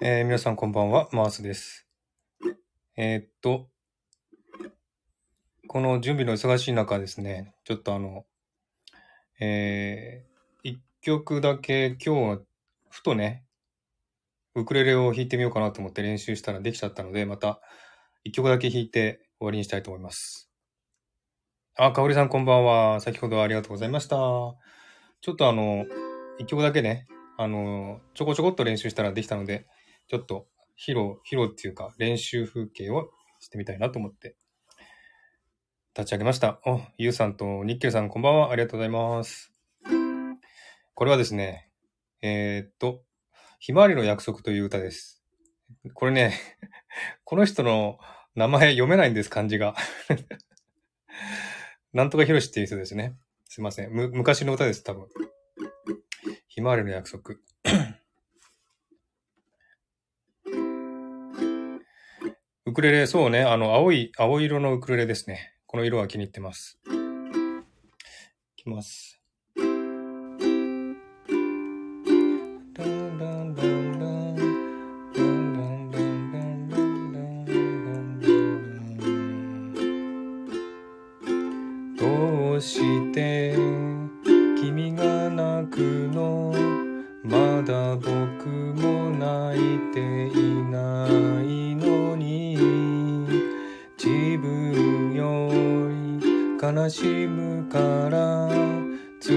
えー皆さんこんばんは、マースです。えーっと、この準備の忙しい中ですね、ちょっとあの、えー、一曲だけ今日はふとね、ウクレレを弾いてみようかなと思って練習したらできちゃったので、また一曲だけ弾いて終わりにしたいと思います。あ、かおりさんこんばんは。先ほどありがとうございました。ちょっとあの、一曲だけね、あの、ちょこちょこっと練習したらできたので、ちょっと披露、披露っていうか練習風景をしてみたいなと思って立ち上げました。お、ゆうさんとニッケルさんこんばんは。ありがとうございます。これはですね、えーっと、ひまわりの約束という歌です。これね、この人の名前読めないんです、漢字が。なんとかひろしっていう人ですね。すいません。む、昔の歌です、多分。ひまわりの約束。ウクレレ、そうね、あの、青い、青色のウクレレですね。この色は気に入ってます。いきます。ど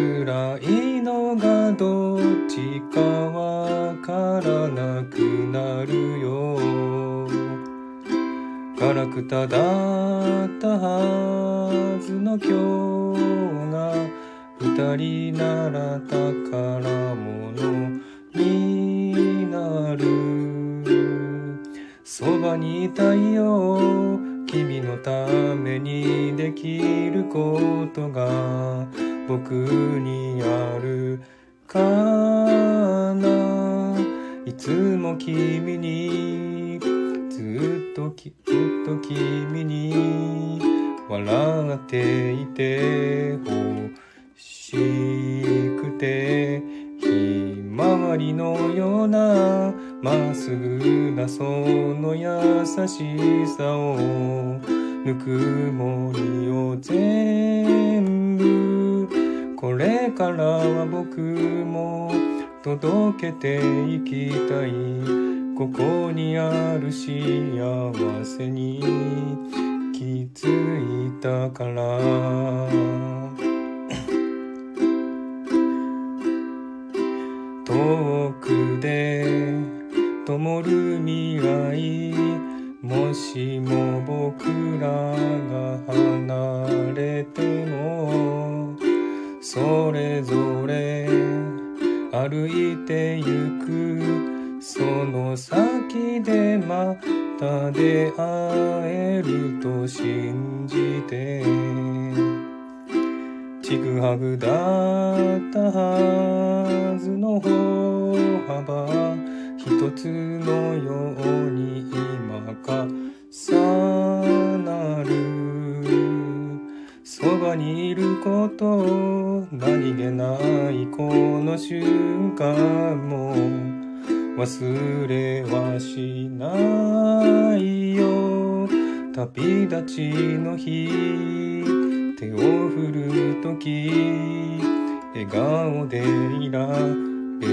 辛いのがどっちかわからなくなるよ。ガラクタだったはずの今日が二人なら宝物になる。そばにいたいよ。君のためにできることが僕にあるかな。いつも君にずっときずっと君に笑っていてほしくてひまわりのようなまっすぐなその優しさをぬくもりを全部これからは僕も届けていきたい。ここにある幸せに気づいたから。遠くで灯る未来もしも僕らが離れてもそれぞれ歩いてゆくその先でまた出会えると信じてちぐはぐだったはずの歩幅一つのように今かさなる。そばにいること何気ないこの瞬間も忘れはしないよ。旅立ちの日手を振るとき笑顔でいられ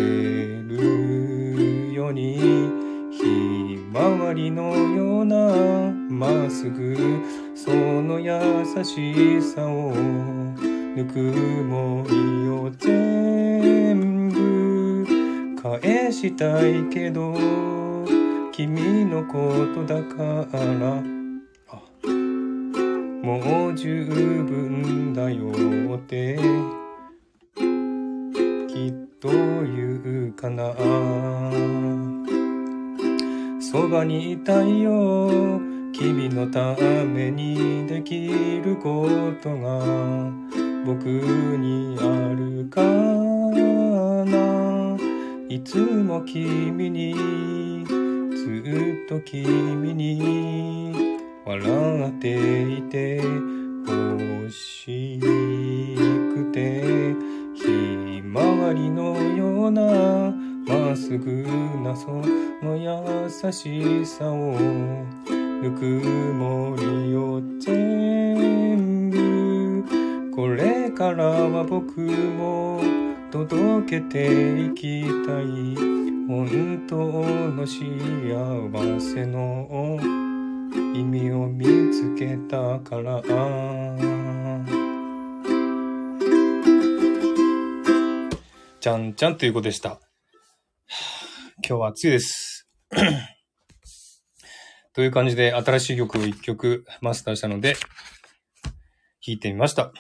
る。ようにひまわりのようなまっすぐその優しさをぬくもりを全部返したいけど君のことだからもう十分だよってきっと言うかな。そばにいたいよ。君のためにできることが僕にあるかな。いつも君にずっと君に笑っていて欲しくてひまわりのようなまっすぐなその優しさをぬくもりを全部これからは僕も届けていきたい。本当の幸せの意味を見つけたから。じゃんじゃんということでした。今日は暑いです。という感じで新しい曲を一曲マスターしたので、弾いてみました。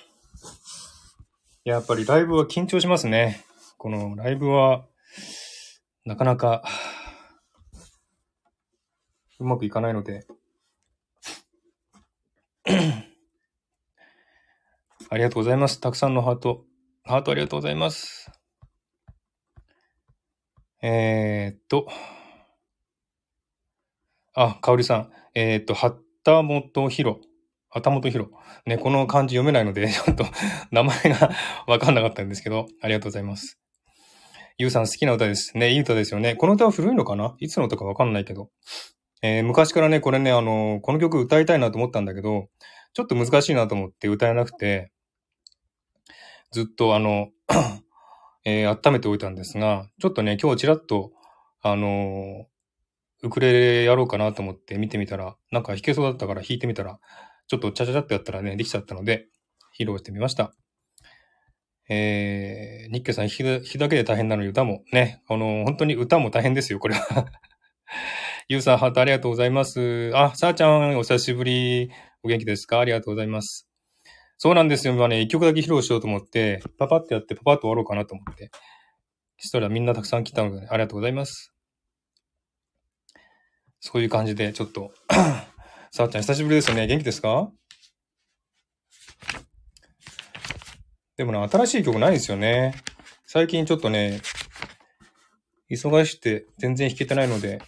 やっぱりライブは緊張しますね。このライブは、なかなか、うまくいかないので、ありがとうございます。たくさんのハート。ハートありがとうございます。えー、っと。あ、かおりさん。えー、っと、はったもとひろ。はたもとひろ。ね、この漢字読めないので、ちょっと名前が わかんなかったんですけど、ありがとうございます。ゆうさん好きな歌です。ね、いい歌ですよね。この歌は古いのかな？いつの歌かわかんないけど。えー、昔からね、これね、あの、この曲歌いたいなと思ったんだけど、ちょっと難しいなと思って歌えなくて、ずっとあのえー、温めておいたんですが、ちょっとね、今日ちらっと、あのー、ウクレレやろうかなと思って見てみたら、なんか弾けそうだったから弾いてみたら、ちょっとチャチャチャってやったらね、できちゃったので、披露してみました。えー、ニッケさん弾きだけで大変なのに歌もね、あのー、本当に歌も大変ですよ、これは ゆうさん、ハートありがとうございます。あ、さあちゃん、お久しぶり。お元気ですか？ありがとうございます。そうなんですよ。今ね、一曲だけ披露しようと思って、パパってやってパパッと終わろうかなと思って。そしたらみんなたくさん来たので、ありがとうございます。そういう感じで、ちょっと さあちゃん久しぶりですよね。元気ですか？でもね、新しい曲ないですよね。最近ちょっとね、忙しくて全然弾けてないので、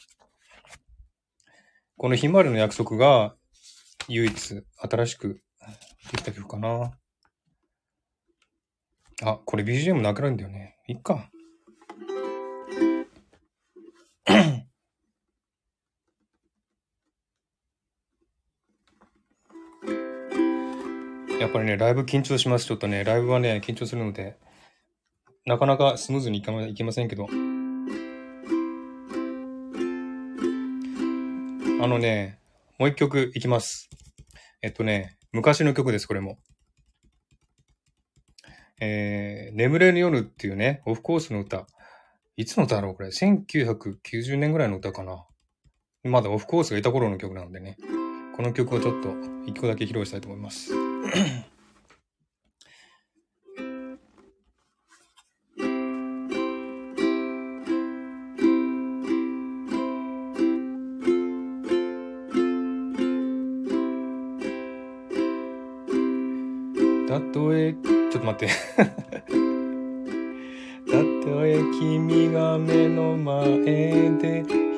このひまわりの約束が唯一新しくできた曲かな。あ、これ BGM なくなるんだよね。いっか。やっぱりね、ライブ緊張します。ちょっとね、ライブはね、緊張するので、なかなかスムーズにいかいけませんけど。あのね、もう一曲いきます。えっとね、昔の曲です、これも。えー、眠れる夜っていうね、オフコースの歌。いつの歌だろうこれ？1990年ぐらいの歌かな。まだオフコースがいた頃の曲なんでね。この曲をちょっと一個だけ披露したいと思います。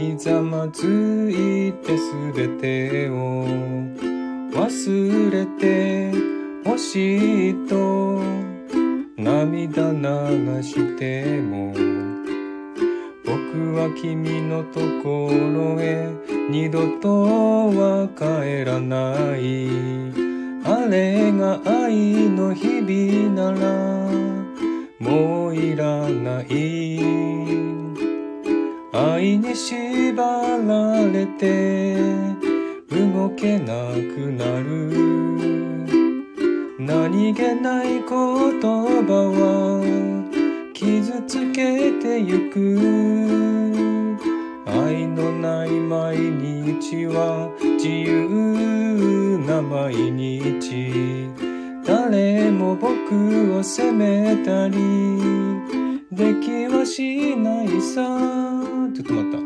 ひざまずいてすべてを忘れてほしいと涙流しても僕は君のところへ二度とは帰らないあれが愛の日々ならもういらない愛に縛られて動けなくなる。何気ない言葉は傷つけてゆく。愛のない毎日は自由な毎日。誰も僕を責めたりできはしないさ。ちょっと待った。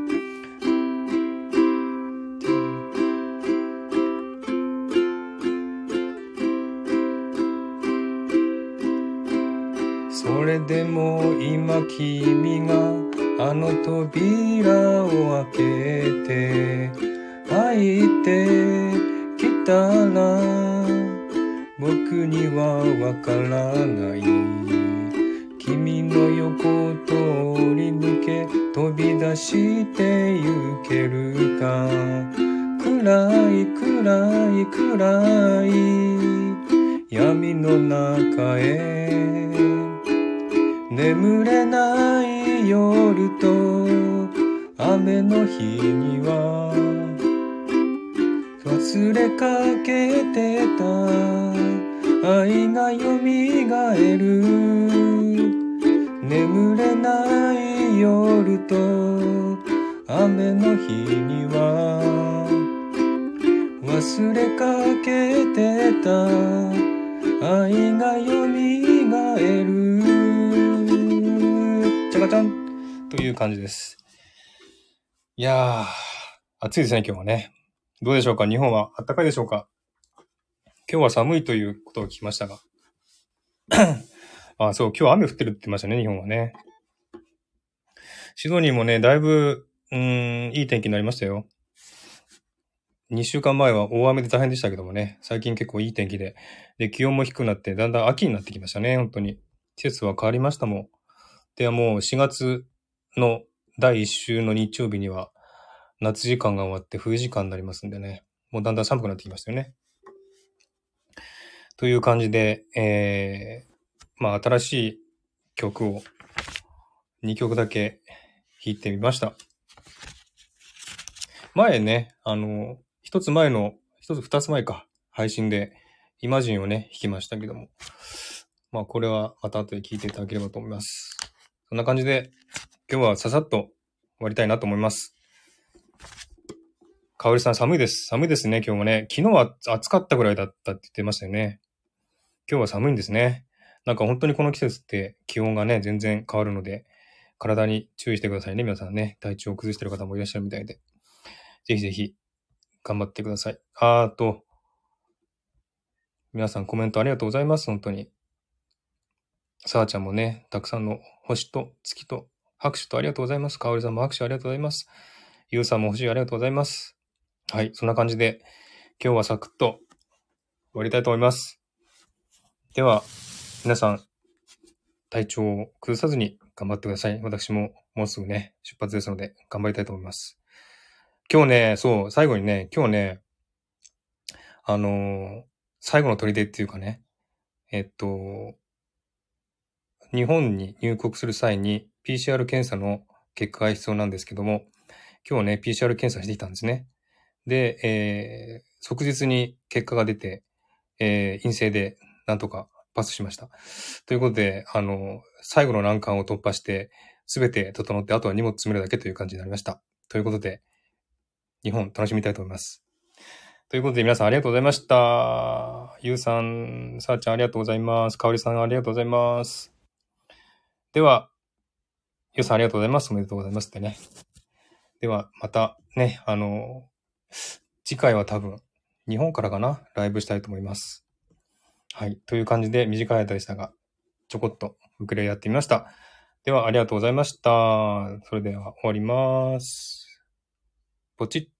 それでも今君があの扉を開けて入ってきたら僕にはわからない。君の横を通り抜け飛び出してゆけるか。暗い暗い暗い。闇の中へ。眠れない夜と。雨の日には。忘れかけてた。愛がよみがえる。眠れない夜と雨の日には忘れかけてた愛がよみがえるちゃかちゃんという感じです。いやー、暑いですね、今日はね。どうでしょうか？日本は暖かいでしょうか？今日は寒いということを聞きましたが。あ、そう、今日雨降ってるって言ってましたね、日本はね。シドニーもね、だいぶ、うーん、いい天気になりましたよ。2週間前は大雨で大変でしたけどもね、最近結構いい天気で、で、気温も低くなって、だんだん秋になってきましたね、本当に。季節は変わりましたもん。ではもう4月の第1週の日曜日には、夏時間が終わって冬時間になりますんでね、もうだんだん寒くなってきましたよね。という感じで、えー、まあ新しい曲を2曲だけ弾いてみました。前ね、あの、一つ前の、一つ二つ前か、配信で、イマジンをね、弾きましたけども。まあ、これはまた後で聞いていただければと思います。そんな感じで、今日はささっと終わりたいなと思います。かおりさん寒いです。寒いですね、今日もね。昨日は暑かったぐらいだったって言ってましたよね。今日は寒いんですね。なんか本当にこの季節って気温がね、全然変わるので、体に注意してくださいね、皆さんね。体調を崩してる方もいらっしゃるみたいで。ぜひぜひ、頑張ってください。あーと、皆さんコメントありがとうございます、本当に。さあちゃんもね、たくさんの星と月と拍手とありがとうございます。かおりさんも拍手ありがとうございます。ゆうさんも星ありがとうございます。はい、そんな感じで、今日はサクッと終わりたいと思います。では、皆さん、体調を崩さずに頑張ってください。私ももうすぐね、出発ですので、頑張りたいと思います。今日ね、そう、最後にね、今日ね、あのー最後の砦っていうかね、えっと、日本に入国する際に PCR 検査の結果が必要なんですけども、今日ね、PCR 検査してきたんですね。で、えー即日に結果が出て、えー陰性でなんとかパスしました。ということで、あの、最後の難関を突破して、すべて整って、あとは荷物詰めるだけという感じになりました。ということで、日本楽しみたいと思います。ということで皆さんありがとうございました。ゆうさん、さあちゃんありがとうございます。かおりさんありがとうございます。では、ゆうさんありがとうございます。おめでとうございますってね。では、またね、あの、次回は多分、日本からかな？ライブしたいと思います。はい。という感じで短い間でしたが、ちょこっとウクレレやってみました。では、ありがとうございました。それでは終わります。ポチッ